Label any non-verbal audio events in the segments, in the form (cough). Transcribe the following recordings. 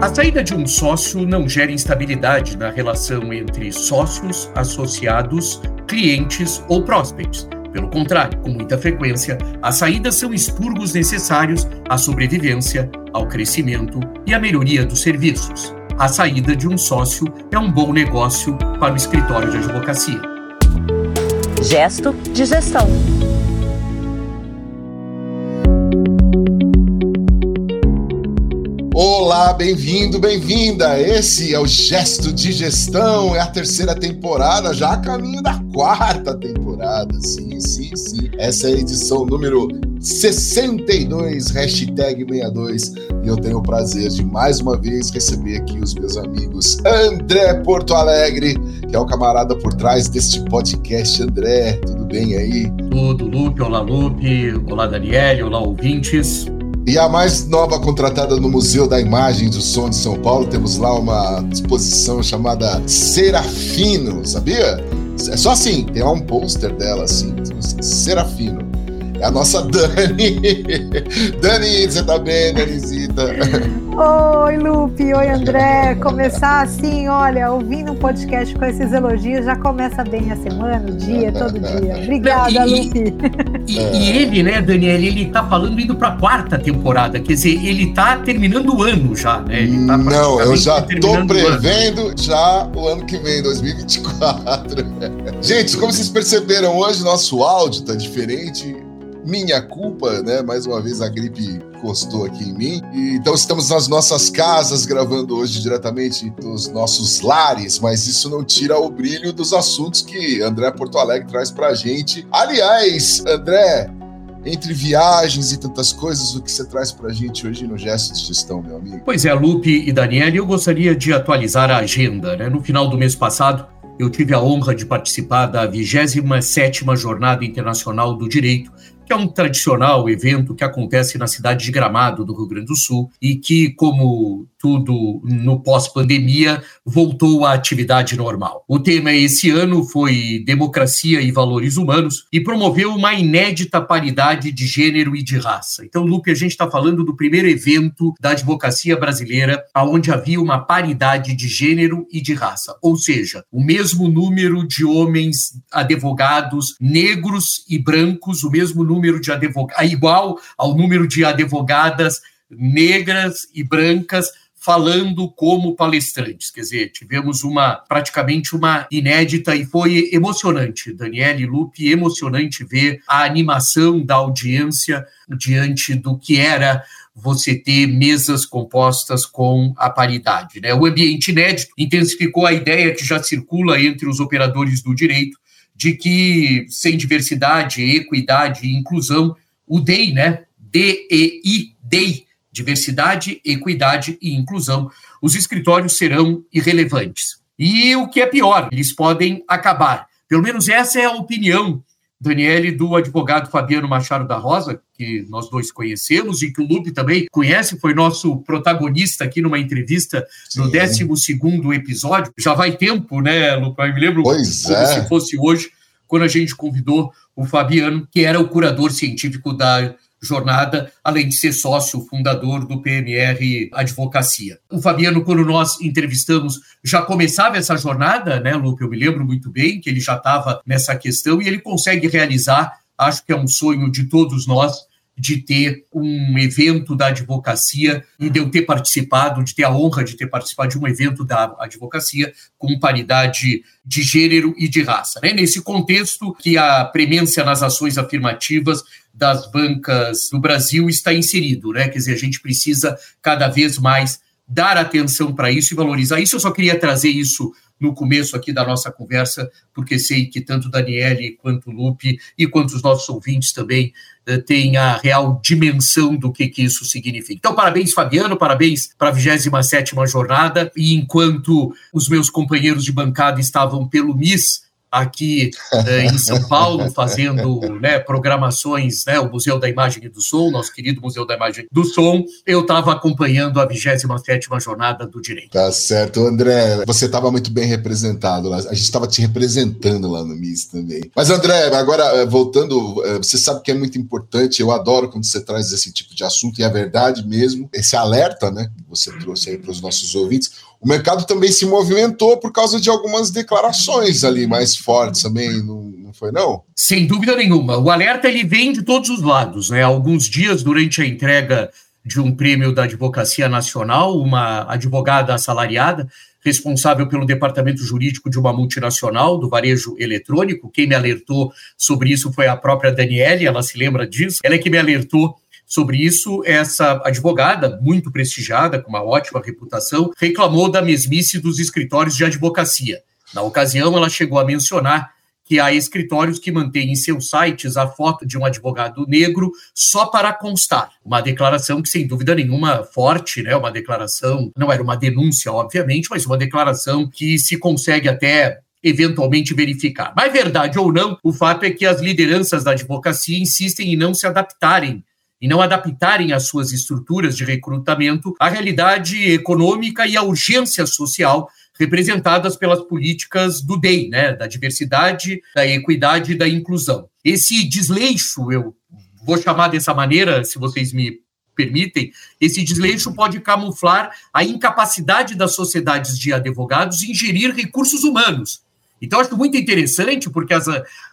A saída de um sócio não gera instabilidade na relação entre sócios, associados, clientes ou prospects. Pelo contrário, com muita frequência, as saídas são expurgos necessários à sobrevivência, ao crescimento e à melhoria dos serviços. A saída de um sócio é um bom negócio para o escritório de advocacia. Gesto de gestão. Olá, bem-vindo, bem-vinda. Esse é o Gesto de Gestão, é a terceira temporada, já a caminho da quarta temporada. Sim, sim, sim. Essa é a edição número 62, hashtag 62. E eu tenho o prazer de mais uma vez receber aqui os meus amigos André Porto Alegre, que é o camarada por trás deste podcast. André, tudo bem aí? Tudo, Lupe. Olá, Lupe. Olá, Daniele. Olá, ouvintes. E a mais nova contratada no Museu da Imagem e do Som de São Paulo, temos lá uma exposição chamada Serafino, sabia? É só assim, tem lá um pôster dela, assim, Serafino. É a nossa (laughs) Dani. Dani, você tá bem, Danizita? (laughs) Oi, Lupe. Oi, André. Começar assim, olha, ouvindo um podcast com esses elogios, já começa bem a semana, o dia, (laughs) todo dia. Obrigada, e, Lupe. E, e, ele, né, Daniel, ele tá falando indo pra quarta temporada, quer dizer, ele tá terminando o ano já, né? Tá Não, eu já tô prevendo já o ano que vem, 2024. (laughs) Gente, como vocês perceberam, hoje nosso áudio tá diferente minha culpa, né? Mais uma vez a gripe encostou aqui em mim. E, então estamos nas nossas casas gravando hoje diretamente dos nossos lares, mas isso não tira o brilho dos assuntos que André Porto Alegre traz pra gente. Aliás, André, entre viagens e tantas coisas, o que você traz para a gente hoje no Gesto de Gestão, meu amigo? Pois é, Lupe e Daniel, eu gostaria de atualizar a agenda. Né? No final do mês passado, eu tive a honra de participar da 27ª Jornada Internacional do Direito, que é um tradicional evento que acontece na cidade de Gramado, do Rio Grande do Sul, e que, como tudo no pós-pandemia, voltou à atividade normal. O tema esse ano foi Democracia e Valores Humanos e promoveu uma inédita paridade de gênero e de raça. Então, Lupe, a gente está falando do primeiro evento da advocacia brasileira onde havia uma paridade de gênero e de raça, ou seja, o mesmo número de homens advogados negros e brancos, o mesmo número de advogados, igual ao número de advogadas negras e brancas falando como palestrantes. Quer dizer, tivemos uma praticamente uma inédita e foi emocionante, Daniele Lupe, emocionante ver a animação da audiência diante do que era você ter mesas compostas com a paridade. Né? O ambiente inédito intensificou a ideia que já circula entre os operadores do direito de que sem diversidade, equidade e inclusão, o DEI, né? D-E-I, DEI, diversidade, equidade e inclusão, os escritórios serão irrelevantes. E o que é pior, eles podem acabar. Pelo menos essa é a opinião, Daniele, do advogado Fabiano Machado da Rosa, que nós dois conhecemos e que o Lupe também conhece, foi nosso protagonista aqui numa entrevista Sim. no 12 episódio. Já vai tempo, né, Lupe? Eu me lembro pois como é. se fosse hoje, quando a gente convidou o Fabiano, que era o curador científico da jornada, além de ser sócio fundador do PMR Advocacia. O Fabiano, quando nós entrevistamos, já começava essa jornada, né, Lupe? Eu me lembro muito bem que ele já estava nessa questão e ele consegue realizar, acho que é um sonho de todos nós, de ter um evento da advocacia e de eu ter participado, de ter a honra de ter participado de um evento da advocacia com paridade de gênero e de raça. Né? Nesse contexto que a premência nas ações afirmativas das bancas do Brasil está inserido, né? Quer dizer, a gente precisa cada vez mais dar atenção para isso e valorizar isso. Eu só queria trazer isso no começo aqui da nossa conversa, porque sei que tanto Daniele quanto Lupe e quanto os nossos ouvintes também eh, têm a real dimensão do que, que isso significa. Então, parabéns, Fabiano, parabéns para a 27ª jornada, e enquanto os meus companheiros de bancada estavam pelo MIS, aqui eh, em São Paulo, fazendo né, programações, né, o Museu da Imagem e do Som, nosso querido Museu da Imagem e do Som, eu estava acompanhando a 27 Jornada do Direito. Tá certo, André, você estava muito bem representado lá, a gente estava te representando lá no MIS também. Mas, André, agora, eh, voltando, eh, você sabe que é muito importante, eu adoro quando você traz esse tipo de assunto, e é verdade mesmo, esse alerta, né, que você trouxe aí para os nossos ouvintes, o mercado também se movimentou por causa de algumas declarações ali mais fortes também, não, não foi não? Sem dúvida nenhuma. O alerta ele vem de todos os lados, né? Alguns dias durante a entrega de um prêmio da Advocacia Nacional, uma advogada assalariada responsável pelo departamento jurídico de uma multinacional do varejo eletrônico. Quem me alertou sobre isso foi a própria Daniele, ela se lembra disso. Ela é que me alertou sobre isso, essa advogada, muito prestigiada, com uma ótima reputação, reclamou da mesmice dos escritórios de advocacia. Na ocasião, ela chegou a mencionar que há escritórios que mantêm em seus sites a foto de um advogado negro só para constar. Uma declaração que, sem dúvida nenhuma, forte, né? Uma declaração, não era uma denúncia, obviamente, mas uma declaração que se consegue até eventualmente verificar. Mas verdade ou não, o fato é que as lideranças da advocacia insistem em não se adaptarem e não adaptarem as suas estruturas de recrutamento à realidade econômica e à urgência social representadas pelas políticas do DEI, né, da diversidade, da equidade e da inclusão. Esse desleixo, eu vou chamar dessa maneira, se vocês me permitem, esse desleixo pode camuflar a incapacidade das sociedades de advogados em gerir recursos humanos então, acho muito interessante, porque as,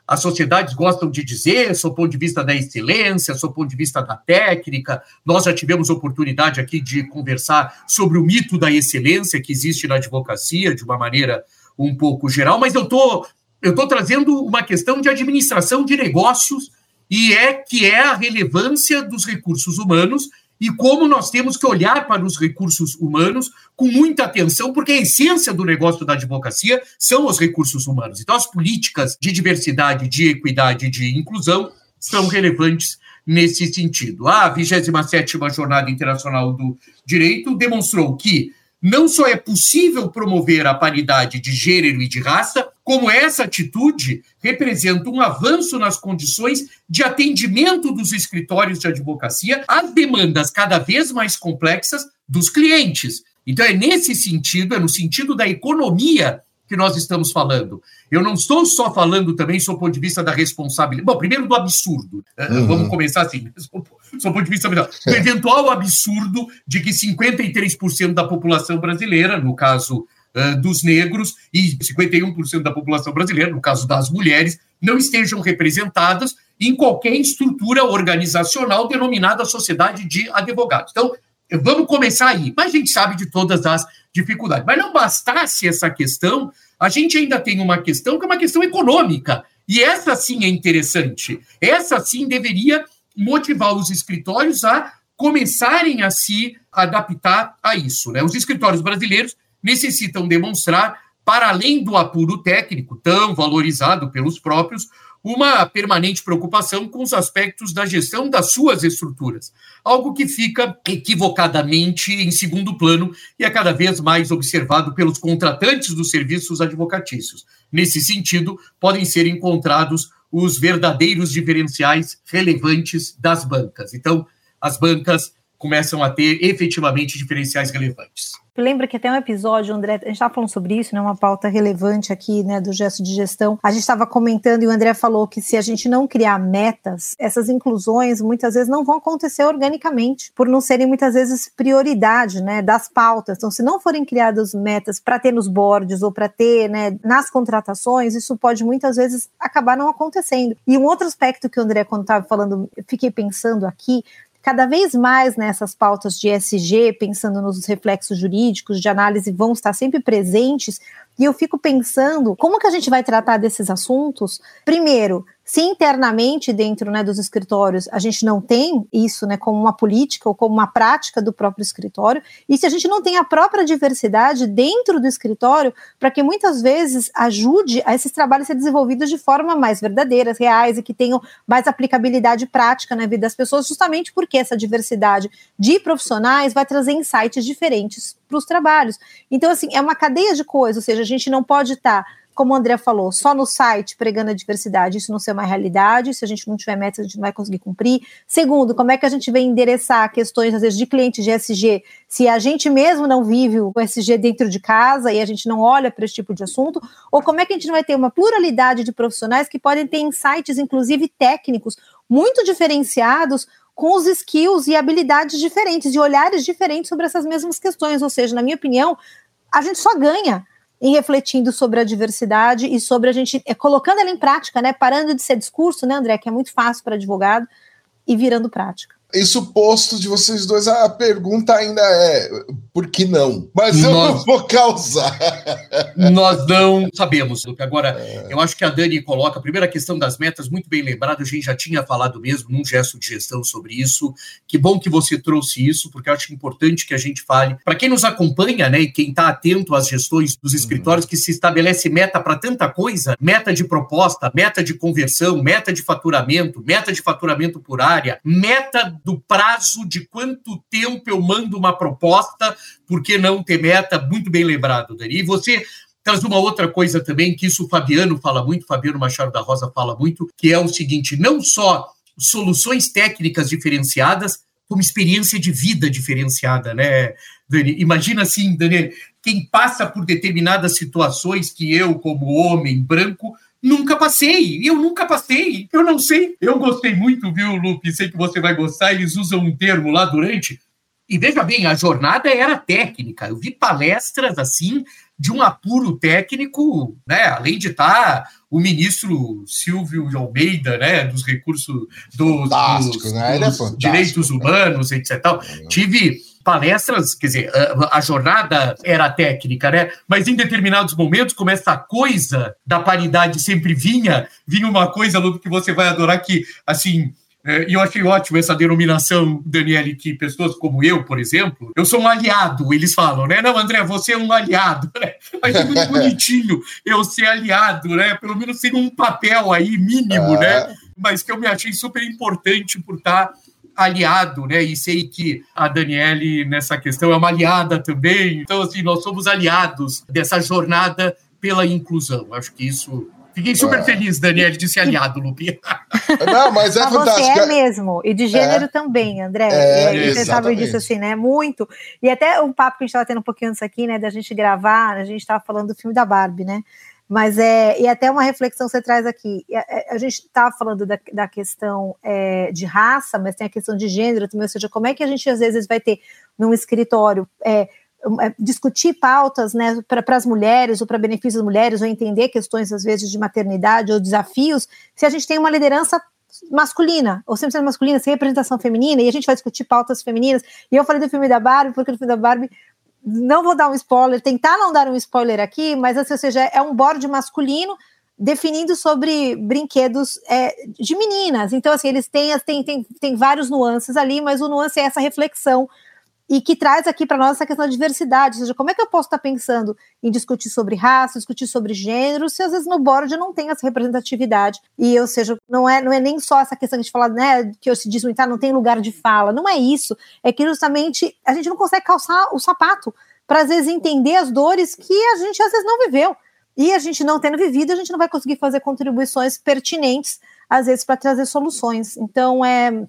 as sociedades gostam de dizer, sob o ponto de vista da excelência, sob o ponto de vista da técnica. Nós já tivemos oportunidade aqui de conversar sobre o mito da excelência que existe na advocacia, de uma maneira um pouco geral, mas eu tô, estou trazendo uma questão de administração de negócios, e é que é a relevância dos recursos humanos e como nós temos que olhar para os recursos humanos com muita atenção, porque a essência do negócio da advocacia são os recursos humanos. Então, as políticas de diversidade, de equidade e de inclusão são relevantes nesse sentido. A 27ª Jornada Internacional do Direito demonstrou que não só é possível promover a paridade de gênero e de raça, como essa atitude representa um avanço nas condições de atendimento dos escritórios de advocacia às demandas cada vez mais complexas dos clientes. Então, é nesse sentido, é no sentido da economia que nós estamos falando. Eu não estou só falando também sob o ponto de vista da responsabilidade. Bom, primeiro do absurdo. Eh, uhum. Vamos começar assim, (laughs) sob o ponto de vista do (laughs) eventual absurdo de que 53% da população brasileira, no caso uh, dos negros, e 51% da população brasileira, no caso das mulheres, não estejam representadas em qualquer estrutura organizacional denominada sociedade de advogados. Então, vamos começar aí. Mas a gente sabe de todas as dificuldades. Mas não bastasse essa questão, a gente ainda tem uma questão que é uma questão econômica. E essa sim é interessante. Essa sim deveria motivar os escritórios a começarem a se adaptar a isso. Né? Os escritórios brasileiros necessitam demonstrar, para além do apuro técnico, tão valorizado pelos próprios, uma permanente preocupação com os aspectos da gestão das suas estruturas, algo que fica equivocadamente em segundo plano e é cada vez mais observado pelos contratantes dos serviços advocatícios. Nesse sentido, podem ser encontrados os verdadeiros diferenciais relevantes das bancas. Então, as bancas começam a ter efetivamente diferenciais relevantes. Lembra que até um episódio, André, a gente estava falando sobre isso, né, uma pauta relevante aqui, né, do gesto de gestão. A gente estava comentando e o André falou que se a gente não criar metas, essas inclusões muitas vezes não vão acontecer organicamente, por não serem muitas vezes prioridade, né, das pautas. Então, se não forem criadas metas para ter nos boards ou para ter, né, nas contratações, isso pode muitas vezes acabar não acontecendo. E um outro aspecto que o André, quando estava falando, fiquei pensando aqui, cada vez mais nessas pautas de SG, pensando nos reflexos jurídicos, de análise, vão estar sempre presentes. E eu fico pensando como que a gente vai tratar desses assuntos. Primeiro, se internamente dentro né, dos escritórios a gente não tem isso né, como uma política ou como uma prática do próprio escritório, e se a gente não tem a própria diversidade dentro do escritório, para que muitas vezes ajude a esses trabalhos ser desenvolvidos de forma mais verdadeiras, reais e que tenham mais aplicabilidade prática na vida das pessoas, justamente porque essa diversidade de profissionais vai trazer insights diferentes para os trabalhos. Então, assim, é uma cadeia de coisas, ou seja, a gente não pode estar. Tá como o André falou, só no site pregando a diversidade, isso não ser uma realidade, se a gente não tiver metas, a gente não vai conseguir cumprir. Segundo, como é que a gente vem endereçar questões, às vezes, de clientes de SG, se a gente mesmo não vive o SG dentro de casa e a gente não olha para esse tipo de assunto, ou como é que a gente não vai ter uma pluralidade de profissionais que podem ter insights, inclusive técnicos, muito diferenciados com os skills e habilidades diferentes e olhares diferentes sobre essas mesmas questões. Ou seja, na minha opinião, a gente só ganha em refletindo sobre a diversidade e sobre a gente é, colocando ela em prática, né? Parando de ser discurso, né, André, que é muito fácil para advogado, e virando prática. Isso posto de vocês dois, a pergunta ainda é por que não? Mas eu nós, não vou causar. Nós não sabemos, Lupe. Agora, é. eu acho que a Dani coloca a primeira questão das metas, muito bem lembrado, a gente já tinha falado mesmo num gesto de gestão sobre isso. Que bom que você trouxe isso, porque eu acho importante que a gente fale. Para quem nos acompanha, né, e quem está atento às gestões dos escritórios, uhum. que se estabelece meta para tanta coisa, meta de proposta, meta de conversão, meta de faturamento, meta de faturamento por área, meta do prazo de quanto tempo eu mando uma proposta, por que não ter meta? Muito bem lembrado, Dani. E você traz uma outra coisa também, que isso o Fabiano fala muito, Fabiano Machado da Rosa fala muito, que é o seguinte: não só soluções técnicas diferenciadas, como experiência de vida diferenciada, né, Dani? Imagina assim, Daniel, quem passa por determinadas situações que eu, como homem branco, Nunca passei, eu nunca passei, eu não sei. Eu gostei muito, viu, Lupe? Sei que você vai gostar. Eles usam um termo lá durante. E veja bem, a jornada era técnica. Eu vi palestras assim de um apuro técnico, né? Além de estar tá o ministro Silvio Almeida, né? Dos recursos dos, dos, né? dos é direitos humanos, etc. Tive palestras, quer dizer, a, a, jornada era técnica, né? Mas em determinados momentos, como essa coisa da paridade sempre vinha, vinha uma coisa, Ludo, que você vai adorar, que, assim, é, e eu achei ótimo essa denominação, Daniele, que pessoas como eu, por exemplo, eu sou um aliado, eles falam, né? Não, André, você é um aliado, né? Mas é muito bonitinho eu ser aliado, né? Pelo menos ser um papel aí mínimo, né? É. Mas que eu me achei super importante por estar aliado, né? E sei que a Daniele, nessa questão, é uma aliada também. Então, assim, nós somos aliados dessa jornada pela inclusão. Acho que isso Fiquei super é. feliz, Daniele, de ser aliado, Lupi. (laughs) Não, mas é fantástico. Você é mesmo, e de gênero é. também, André. É, e, você sabe disso assim, né? Muito. E até um papo que a gente estava tendo um pouquinho antes aqui, né? Da gente gravar, a gente estava falando do filme da Barbie, né? Mas é, e até uma reflexão você traz aqui. A, é, a gente estava falando da, da questão é, de raça, mas tem a questão de gênero também, ou seja, como é que a gente às vezes vai ter num escritório é, é discutir pautas né, para as mulheres ou para benefício das mulheres, ou entender questões, às vezes, de maternidade ou desafios, se a gente tem uma liderança masculina, ou sempre sendo masculina, sem representação feminina, e a gente vai discutir pautas femininas. E eu falei do filme da Barbie, porque no filme da Barbie não vou dar um spoiler, tentar não dar um spoiler aqui, mas assim, ou seja, é um board masculino definindo sobre brinquedos é, de meninas. Então, assim, eles têm, têm, têm, têm vários nuances ali, mas o nuance é essa reflexão e que traz aqui para nós essa questão da diversidade, ou seja, como é que eu posso estar pensando em discutir sobre raça, discutir sobre gênero, se às vezes no board não tem essa representatividade, e ou seja, não é, não é nem só essa questão de falar, né, que eu se diz muito, ah, não tem lugar de fala, não é isso, é que justamente a gente não consegue calçar o sapato para às vezes entender as dores que a gente às vezes não viveu, e a gente não tendo vivido, a gente não vai conseguir fazer contribuições pertinentes, às vezes, para trazer soluções. Então, é,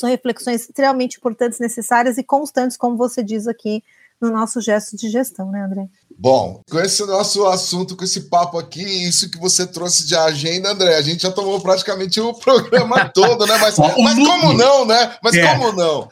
são reflexões extremamente importantes, necessárias e constantes, como você diz aqui no nosso gesto de gestão, né, André? Bom, com esse nosso assunto, com esse papo aqui, isso que você trouxe de agenda, André, a gente já tomou praticamente o (laughs) programa todo, né? Mas, mas como não, né? Mas é. como não?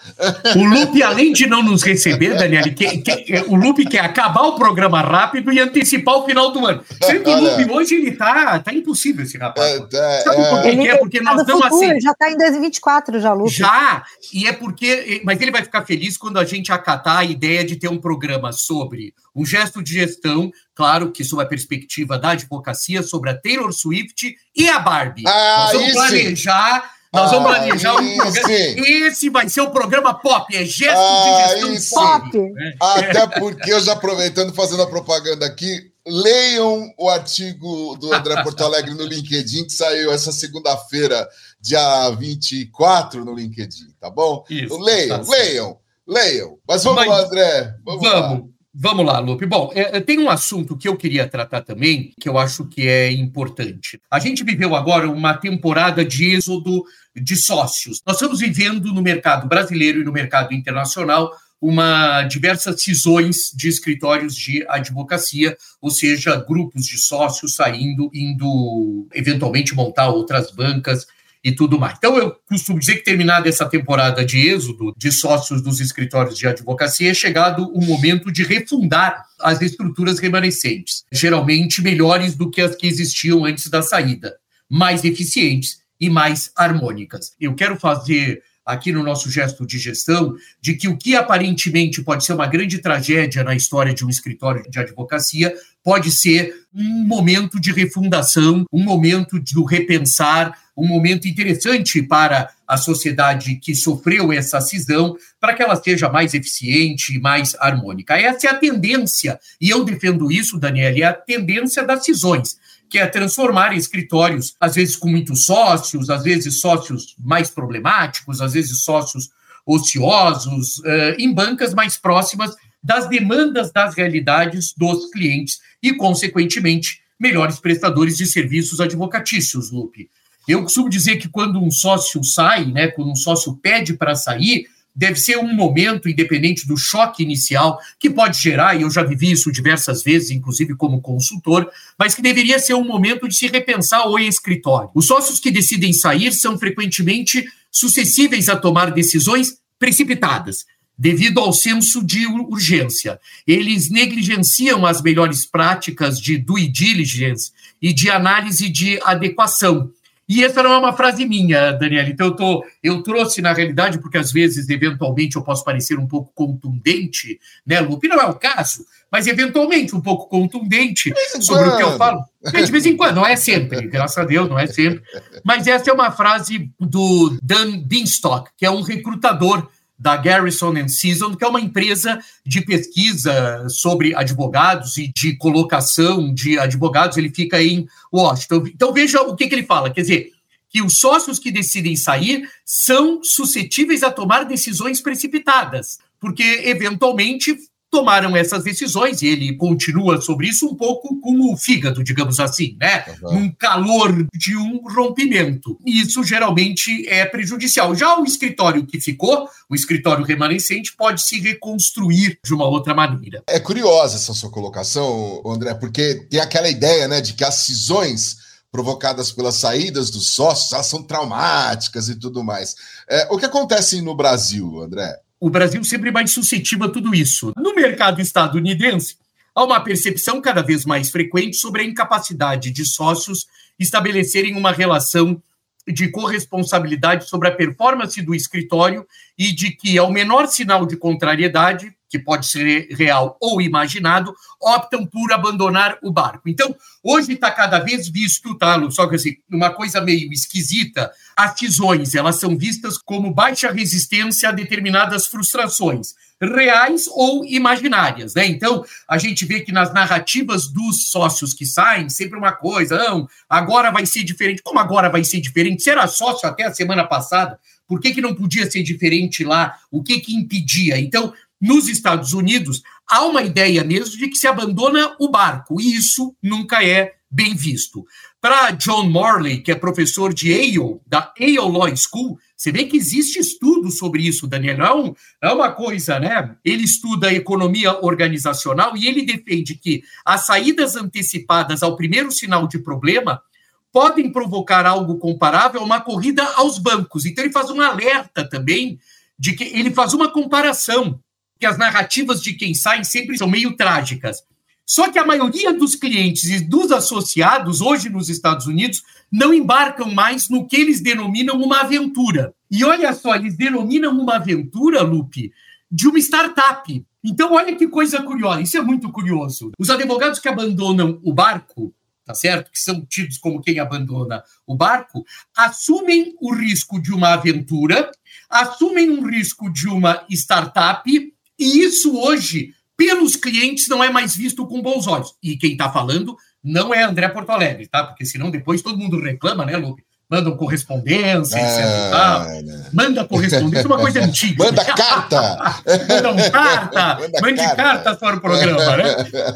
O Lupe, além de não nos receber, Daniel, que, que, o Lupe quer acabar o programa rápido e antecipar o final do ano. Sendo que o Lupe hoje ele tá, tá impossível esse rapaz. É, é, Sabe por que é? Porque nós tá estamos assim. Já está em 2024, já, Lupe. Já, e é porque. Mas ele vai ficar feliz quando a gente acatar a ideia de ter um programa sobre um gesto de gestão, claro que sob a perspectiva da advocacia, sobre a Taylor Swift e a Barbie. Ah, Nós vamos planejar. Nós vamos ah, planejar um programa. Esse vai ser o programa pop, é gesto ah, de gestão pop. Né? Até porque eu já aproveitando, fazendo a propaganda aqui, leiam o artigo do André Porto Alegre no LinkedIn, que saiu essa segunda-feira, dia 24, no LinkedIn, tá bom? Isso, leiam, tá leiam, leiam. Mas vamos Mas, lá, André. Vamos. vamos. Lá. Vamos lá, Lupe. Bom, é, tem um assunto que eu queria tratar também, que eu acho que é importante. A gente viveu agora uma temporada de êxodo de sócios. Nós estamos vivendo no mercado brasileiro e no mercado internacional uma diversas cisões de escritórios de advocacia, ou seja, grupos de sócios saindo, indo eventualmente montar outras bancas e tudo mais. Então, eu costumo dizer que terminada essa temporada de êxodo de sócios dos escritórios de advocacia, é chegado o momento de refundar as estruturas remanescentes, geralmente melhores do que as que existiam antes da saída, mais eficientes e mais harmônicas. Eu quero fazer aqui no nosso gesto de gestão, de que o que aparentemente pode ser uma grande tragédia na história de um escritório de advocacia pode ser um momento de refundação, um momento do repensar, um momento interessante para a sociedade que sofreu essa cisão, para que ela seja mais eficiente e mais harmônica. Essa é a tendência, e eu defendo isso, Daniela, é a tendência das cisões que é transformar escritórios, às vezes com muitos sócios, às vezes sócios mais problemáticos, às vezes sócios ociosos, uh, em bancas mais próximas das demandas das realidades dos clientes e, consequentemente, melhores prestadores de serviços advocatícios, Lupe. Eu costumo dizer que quando um sócio sai, né, quando um sócio pede para sair, deve ser um momento, independente do choque inicial, que pode gerar, e eu já vivi isso diversas vezes, inclusive como consultor, mas que deveria ser um momento de se repensar o escritório. Os sócios que decidem sair são frequentemente suscetíveis a tomar decisões precipitadas, devido ao senso de urgência. Eles negligenciam as melhores práticas de due diligence e de análise de adequação e essa não é uma frase minha, Daniela. Então, eu, tô, eu trouxe, na realidade, porque às vezes, eventualmente, eu posso parecer um pouco contundente, né, Lupe? Não é o caso, mas eventualmente um pouco contundente sobre o que eu falo. De vez em quando, não é sempre, (laughs) graças a Deus, não é sempre. Mas essa é uma frase do Dan Beanstalk, que é um recrutador da Garrison Season, que é uma empresa de pesquisa sobre advogados e de colocação de advogados. Ele fica em Washington. Então veja o que, que ele fala. Quer dizer, que os sócios que decidem sair são suscetíveis a tomar decisões precipitadas, porque eventualmente tomaram essas decisões, e ele continua sobre isso um pouco com o fígado, digamos assim, né? Uhum. Um calor de um rompimento. E isso geralmente é prejudicial. Já o escritório que ficou, o escritório remanescente, pode se reconstruir de uma outra maneira. É curiosa essa sua colocação, André, porque tem aquela ideia, né, de que as cisões provocadas pelas saídas dos sócios, elas são traumáticas e tudo mais. É, o que acontece no Brasil, André? O Brasil sempre mais suscetível a tudo isso. No mercado estadunidense, há uma percepção cada vez mais frequente sobre a incapacidade de sócios estabelecerem uma relação de corresponsabilidade sobre a performance do escritório e de que, ao menor sinal de contrariedade, que pode ser real ou imaginado, optam por abandonar o barco. Então, hoje está cada vez visto, tá, só que assim, uma coisa meio esquisita, as cisões, elas são vistas como baixa resistência a determinadas frustrações, reais ou imaginárias, né? Então, a gente vê que nas narrativas dos sócios que saem, sempre uma coisa, não, agora vai ser diferente. Como agora vai ser diferente? Era sócio até a semana passada, por que, que não podia ser diferente lá? O que que impedia? Então, nos Estados Unidos, há uma ideia mesmo de que se abandona o barco, e isso nunca é bem visto. Para John Morley, que é professor de Yale, da Yale Law School, você vê que existe estudo sobre isso, Daniel. Não é uma coisa, né? Ele estuda economia organizacional e ele defende que as saídas antecipadas ao primeiro sinal de problema podem provocar algo comparável a uma corrida aos bancos. Então, ele faz um alerta também de que ele faz uma comparação as narrativas de quem sai sempre são meio trágicas. Só que a maioria dos clientes e dos associados, hoje nos Estados Unidos, não embarcam mais no que eles denominam uma aventura. E olha só, eles denominam uma aventura, Lupe, de uma startup. Então, olha que coisa curiosa, isso é muito curioso. Os advogados que abandonam o barco, tá certo? Que são tidos como quem abandona o barco, assumem o risco de uma aventura, assumem um risco de uma startup e isso hoje, pelos clientes, não é mais visto com bons olhos. E quem está falando não é André Porto Alegre, tá? Porque senão depois todo mundo reclama, né, Lupe? mandam correspondência, é, né? Manda correspondência, uma coisa (laughs) antiga. Manda carta! (laughs) Mandam carta! (laughs) Manda mande carta. carta para o programa, né?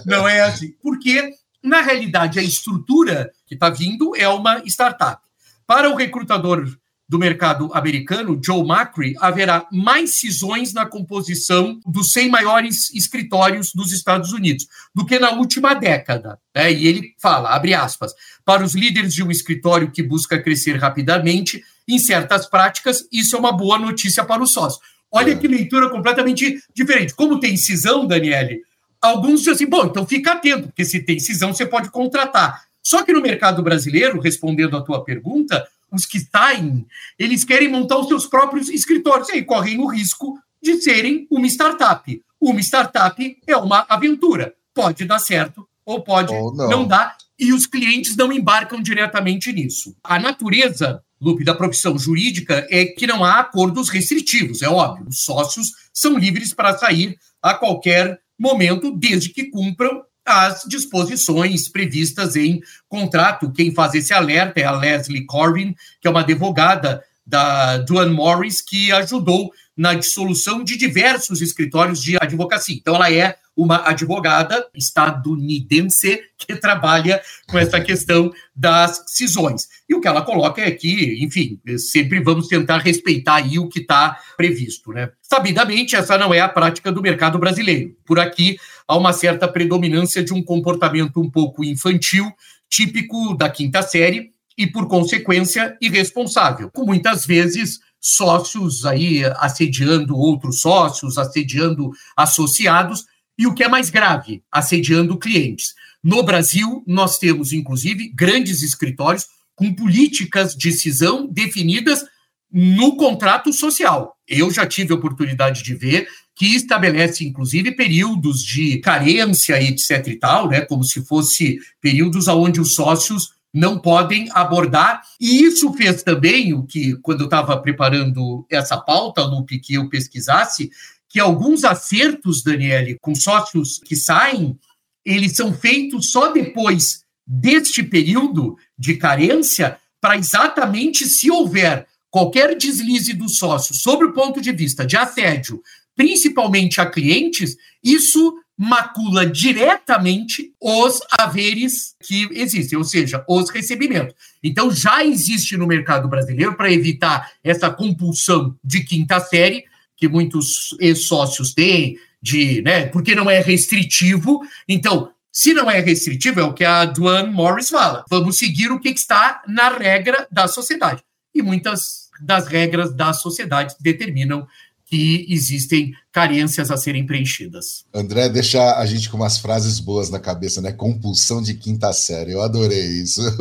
Não é assim. Porque, na realidade, a estrutura que está vindo é uma startup. Para o recrutador do mercado americano, Joe Macri, haverá mais cisões na composição dos 100 maiores escritórios dos Estados Unidos do que na última década. Né? E ele fala, abre aspas, para os líderes de um escritório que busca crescer rapidamente, em certas práticas, isso é uma boa notícia para o sócio. Olha é. que leitura completamente diferente. Como tem cisão, Daniele, alguns dizem assim, bom, então fica atento, porque se tem cisão, você pode contratar. Só que no mercado brasileiro, respondendo à tua pergunta, os que saem, eles querem montar os seus próprios escritórios e aí correm o risco de serem uma startup. Uma startup é uma aventura. Pode dar certo ou pode ou não. não dar, e os clientes não embarcam diretamente nisso. A natureza, Lupe, da profissão jurídica é que não há acordos restritivos, é óbvio. Os sócios são livres para sair a qualquer momento, desde que cumpram as disposições previstas em contrato. Quem faz esse alerta é a Leslie Corbin, que é uma advogada da Duane Morris, que ajudou na dissolução de diversos escritórios de advocacia. Então, ela é uma advogada estadunidense que (laughs) trabalha com essa questão das cisões. E o que ela coloca é que, enfim, sempre vamos tentar respeitar aí o que está previsto. Né? Sabidamente, essa não é a prática do mercado brasileiro. Por aqui, há uma certa predominância de um comportamento um pouco infantil, típico da quinta série, e, por consequência, irresponsável, com muitas vezes sócios aí assediando outros sócios, assediando associados, e o que é mais grave, assediando clientes. No Brasil, nós temos, inclusive, grandes escritórios com políticas de cisão definidas no contrato social. Eu já tive a oportunidade de ver que estabelece, inclusive, períodos de carência, etc. e tal, né, como se fosse períodos onde os sócios não podem abordar. E isso fez também o que, quando eu estava preparando essa pauta, Lupe, que eu pesquisasse, que alguns acertos, Daniele, com sócios que saem, eles são feitos só depois deste período de carência, para exatamente se houver qualquer deslize do sócio sobre o ponto de vista de assédio, principalmente a clientes, isso macula diretamente os haveres que existem, ou seja, os recebimentos. Então, já existe no mercado brasileiro, para evitar essa compulsão de quinta série, que muitos ex-sócios têm, de, né, porque não é restritivo. Então, se não é restritivo, é o que a Duane Morris fala. Vamos seguir o que está na regra da sociedade. E muitas das regras da sociedade determinam que existem carências a serem preenchidas. André, deixa a gente com umas frases boas na cabeça, né? Compulsão de quinta série. Eu adorei isso. (laughs)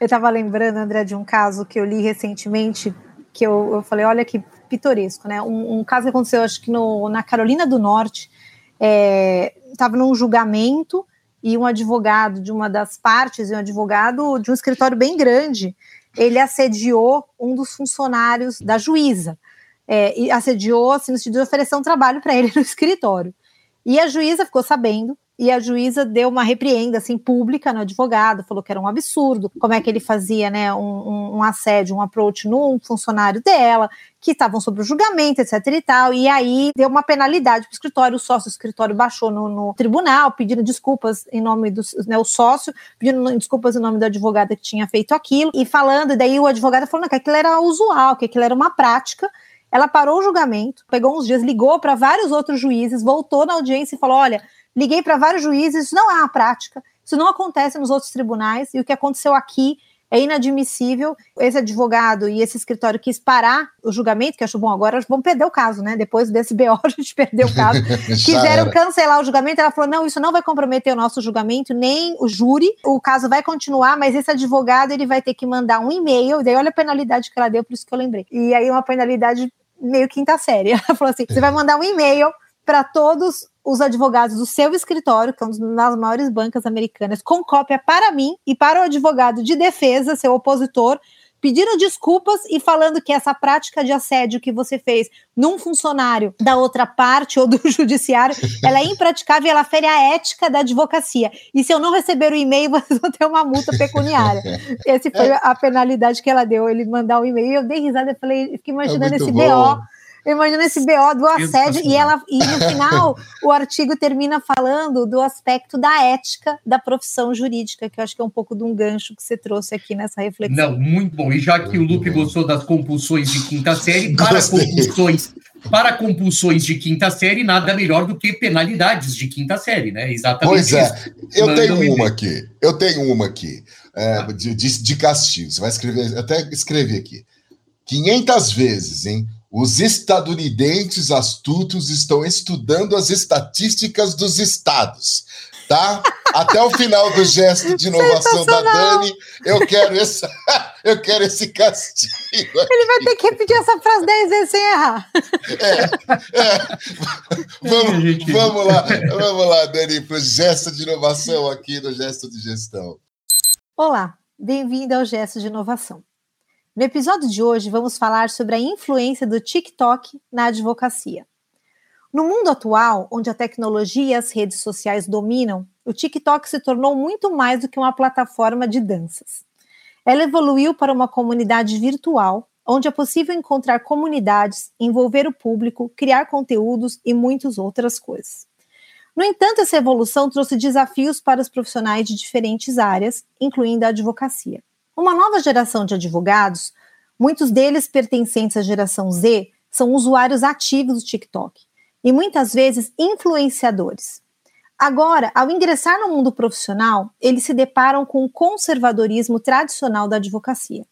eu estava lembrando, André, de um caso que eu li recentemente, que eu, eu falei, olha que pitoresco, né? Um, um caso que aconteceu, acho que no, na Carolina do Norte, estava é, num julgamento e um advogado de uma das partes, um advogado de um escritório bem grande, ele assediou um dos funcionários da juíza é, assediou assim, no sentido de oferecer um trabalho para ele (laughs) no escritório. E a juíza ficou sabendo, e a juíza deu uma repreenda assim pública no advogado, falou que era um absurdo, como é que ele fazia né, um, um, assédio, um approach num funcionário dela, que estavam sob o julgamento, etc e tal, e aí deu uma penalidade para o escritório, o sócio do escritório baixou no, no, tribunal, pedindo desculpas em nome do né, o sócio, pedindo desculpas em nome do advogado que tinha feito aquilo, e falando, e daí o advogado falou que aquilo era usual, que aquilo era uma prática, ela parou o julgamento, pegou uns dias, ligou para vários outros juízes, voltou na audiência e falou: olha, liguei para vários juízes, isso não é uma prática, isso não acontece nos outros tribunais, e o que aconteceu aqui é inadmissível. Esse advogado e esse escritório quis parar o julgamento, que acho bom, agora vamos perder o caso, né? Depois desse BO, (laughs) a gente perdeu o caso. (laughs) Quiseram cancelar o julgamento, ela falou: não, isso não vai comprometer o nosso julgamento, nem o júri. O caso vai continuar, mas esse advogado ele vai ter que mandar um e-mail. Daí olha a penalidade que ela deu, por isso que eu lembrei. E aí uma penalidade meio quinta série. (laughs) Ela falou assim: você vai mandar um e-mail para todos os advogados do seu escritório, que é uma das maiores bancas americanas, com cópia para mim e para o advogado de defesa, seu opositor, pedindo desculpas e falando que essa prática de assédio que você fez num funcionário da outra parte ou do (laughs) judiciário, ela é impraticável e ela fere a ética da advocacia. E se eu não receber o e-mail, (laughs) vocês vão ter uma multa pecuniária. Essa foi a penalidade que ela deu, ele mandar o um e-mail. Eu dei risada, eu falei, fiquei imaginando é esse bom. BO Imagina esse BO do assédio e ela e no final (laughs) o artigo termina falando do aspecto da ética da profissão jurídica, que eu acho que é um pouco de um gancho que você trouxe aqui nessa reflexão. Não, muito bom. E já que o Lupe gostou das compulsões de quinta série, para compulsões para compulsões de quinta série, nada melhor do que penalidades de quinta série, né? Exatamente. Pois é. Isso. Eu Manda tenho uma aqui. Eu tenho uma aqui. É, de, de, de castigo. Você vai escrever, até escrever aqui. 500 vezes, hein? Os estadunidenses astutos estão estudando as estatísticas dos estados, tá? Até o final do gesto de inovação da Dani, eu quero esse, (laughs) eu quero esse castigo. Aqui. Ele vai ter que repetir essa frase dez vezes sem errar. É, é. Vamos, vamos lá, (laughs) vamos lá, Dani, para o gesto de inovação aqui no gesto de gestão. Olá, bem-vindo ao gesto de inovação. No episódio de hoje, vamos falar sobre a influência do TikTok na advocacia. No mundo atual, onde a tecnologia e as redes sociais dominam, o TikTok se tornou muito mais do que uma plataforma de danças. Ela evoluiu para uma comunidade virtual, onde é possível encontrar comunidades, envolver o público, criar conteúdos e muitas outras coisas. No entanto, essa evolução trouxe desafios para os profissionais de diferentes áreas, incluindo a advocacia. Uma nova geração de advogados, muitos deles pertencentes à geração Z, são usuários ativos do TikTok e muitas vezes influenciadores. Agora, ao ingressar no mundo profissional, eles se deparam com o conservadorismo tradicional da advocacia.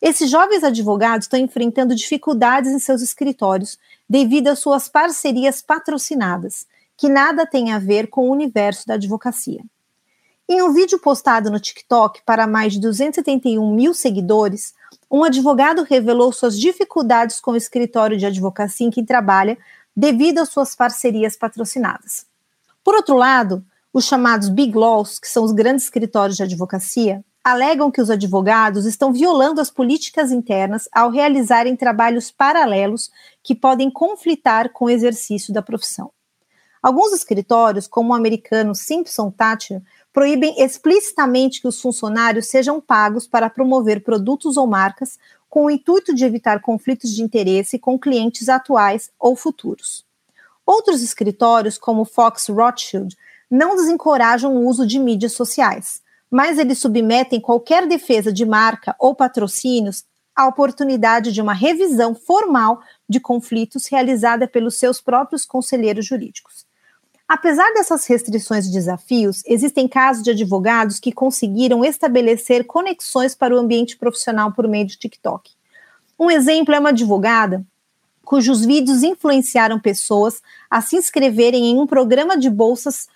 Esses jovens advogados estão enfrentando dificuldades em seus escritórios devido às suas parcerias patrocinadas, que nada têm a ver com o universo da advocacia. Em um vídeo postado no TikTok para mais de 271 mil seguidores, um advogado revelou suas dificuldades com o escritório de advocacia em que trabalha devido às suas parcerias patrocinadas. Por outro lado, os chamados Big Laws, que são os grandes escritórios de advocacia, alegam que os advogados estão violando as políticas internas ao realizarem trabalhos paralelos que podem conflitar com o exercício da profissão. Alguns escritórios, como o americano Simpson Thatcher, proíbem explicitamente que os funcionários sejam pagos para promover produtos ou marcas com o intuito de evitar conflitos de interesse com clientes atuais ou futuros. Outros escritórios, como Fox Rothschild, não desencorajam o uso de mídias sociais, mas eles submetem qualquer defesa de marca ou patrocínios à oportunidade de uma revisão formal de conflitos realizada pelos seus próprios conselheiros jurídicos. Apesar dessas restrições e desafios, existem casos de advogados que conseguiram estabelecer conexões para o ambiente profissional por meio de TikTok. Um exemplo é uma advogada cujos vídeos influenciaram pessoas a se inscreverem em um programa de bolsas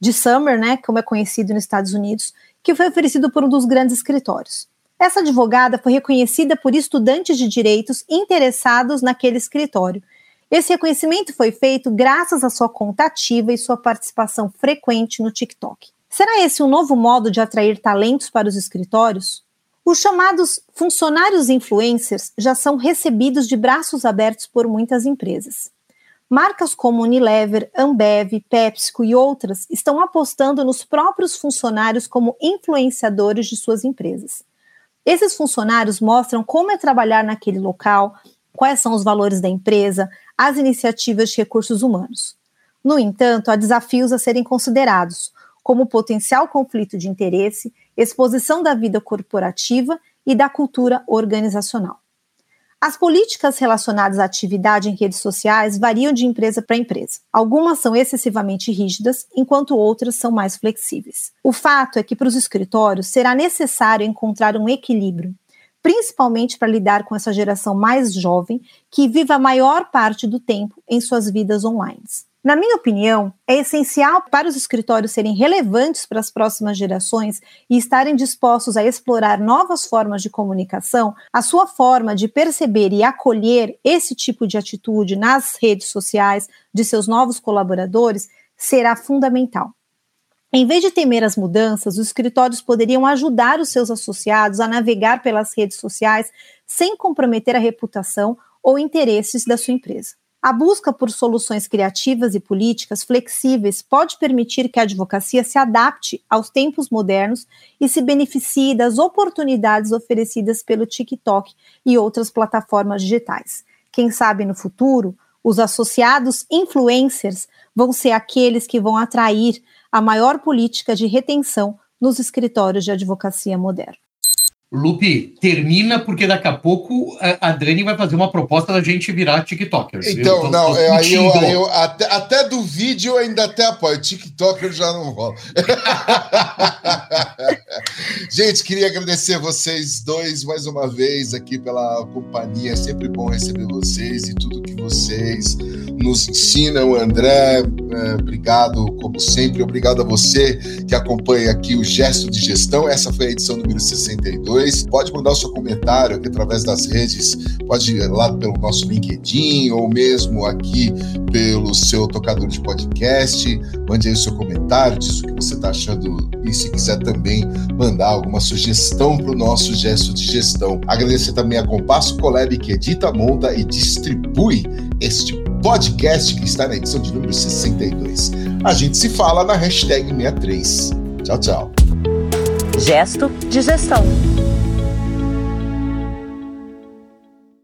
de summer, né, como é conhecido nos Estados Unidos, que foi oferecido por um dos grandes escritórios. Essa advogada foi reconhecida por estudantes de direitos interessados naquele escritório esse reconhecimento foi feito graças à sua conta ativa e sua participação frequente no TikTok. Será esse um novo modo de atrair talentos para os escritórios? Os chamados funcionários influencers já são recebidos de braços abertos por muitas empresas. Marcas como Unilever, Ambev, PepsiCo e outras estão apostando nos próprios funcionários como influenciadores de suas empresas. Esses funcionários mostram como é trabalhar naquele local, quais são os valores da empresa, as iniciativas de recursos humanos. No entanto, há desafios a serem considerados, como potencial conflito de interesse, exposição da vida corporativa e da cultura organizacional. As políticas relacionadas à atividade em redes sociais variam de empresa para empresa. Algumas são excessivamente rígidas, enquanto outras são mais flexíveis. O fato é que para os escritórios será necessário encontrar um equilíbrio principalmente para lidar com essa geração mais jovem que vive a maior parte do tempo em suas vidas online. Na minha opinião, é essencial para os escritórios serem relevantes para as próximas gerações e estarem dispostos a explorar novas formas de comunicação, a sua forma de perceber e acolher esse tipo de atitude nas redes sociais de seus novos colaboradores será fundamental. Em vez de temer as mudanças, os escritórios poderiam ajudar os seus associados a navegar pelas redes sociais sem comprometer a reputação ou interesses da sua empresa. A busca por soluções criativas e políticas flexíveis pode permitir que a advocacia se adapte aos tempos modernos e se beneficie das oportunidades oferecidas pelo TikTok e outras plataformas digitais. Quem sabe no futuro, os associados influencers vão ser aqueles que vão atrair a maior política de retenção nos escritórios de advocacia moderna. Lupe, termina porque daqui a pouco a Dani vai fazer uma proposta da gente virar TikTokers. Então, tô, não, tô é, aí, eu, aí eu, até, até do vídeo eu ainda até apoio. TikToker já não rola. (laughs) gente, queria agradecer vocês dois mais uma vez aqui pela companhia. É sempre bom receber vocês e tudo que vocês nos ensinam. André, é, obrigado, como sempre. Obrigado a você que acompanha aqui o Gesto de Gestão. Essa foi a edição número 62. Pode mandar o seu comentário aqui através das redes, pode ir lá pelo nosso LinkedIn ou mesmo aqui pelo seu tocador de podcast. Mande aí o seu comentário, diz o que você está achando e se quiser também mandar alguma sugestão para o nosso gesto de gestão. Agradecer também a Compasso Colab que edita, monta e distribui este podcast que está na edição de número 62. A gente se fala na hashtag 63. Tchau, tchau. Gesto de gestão.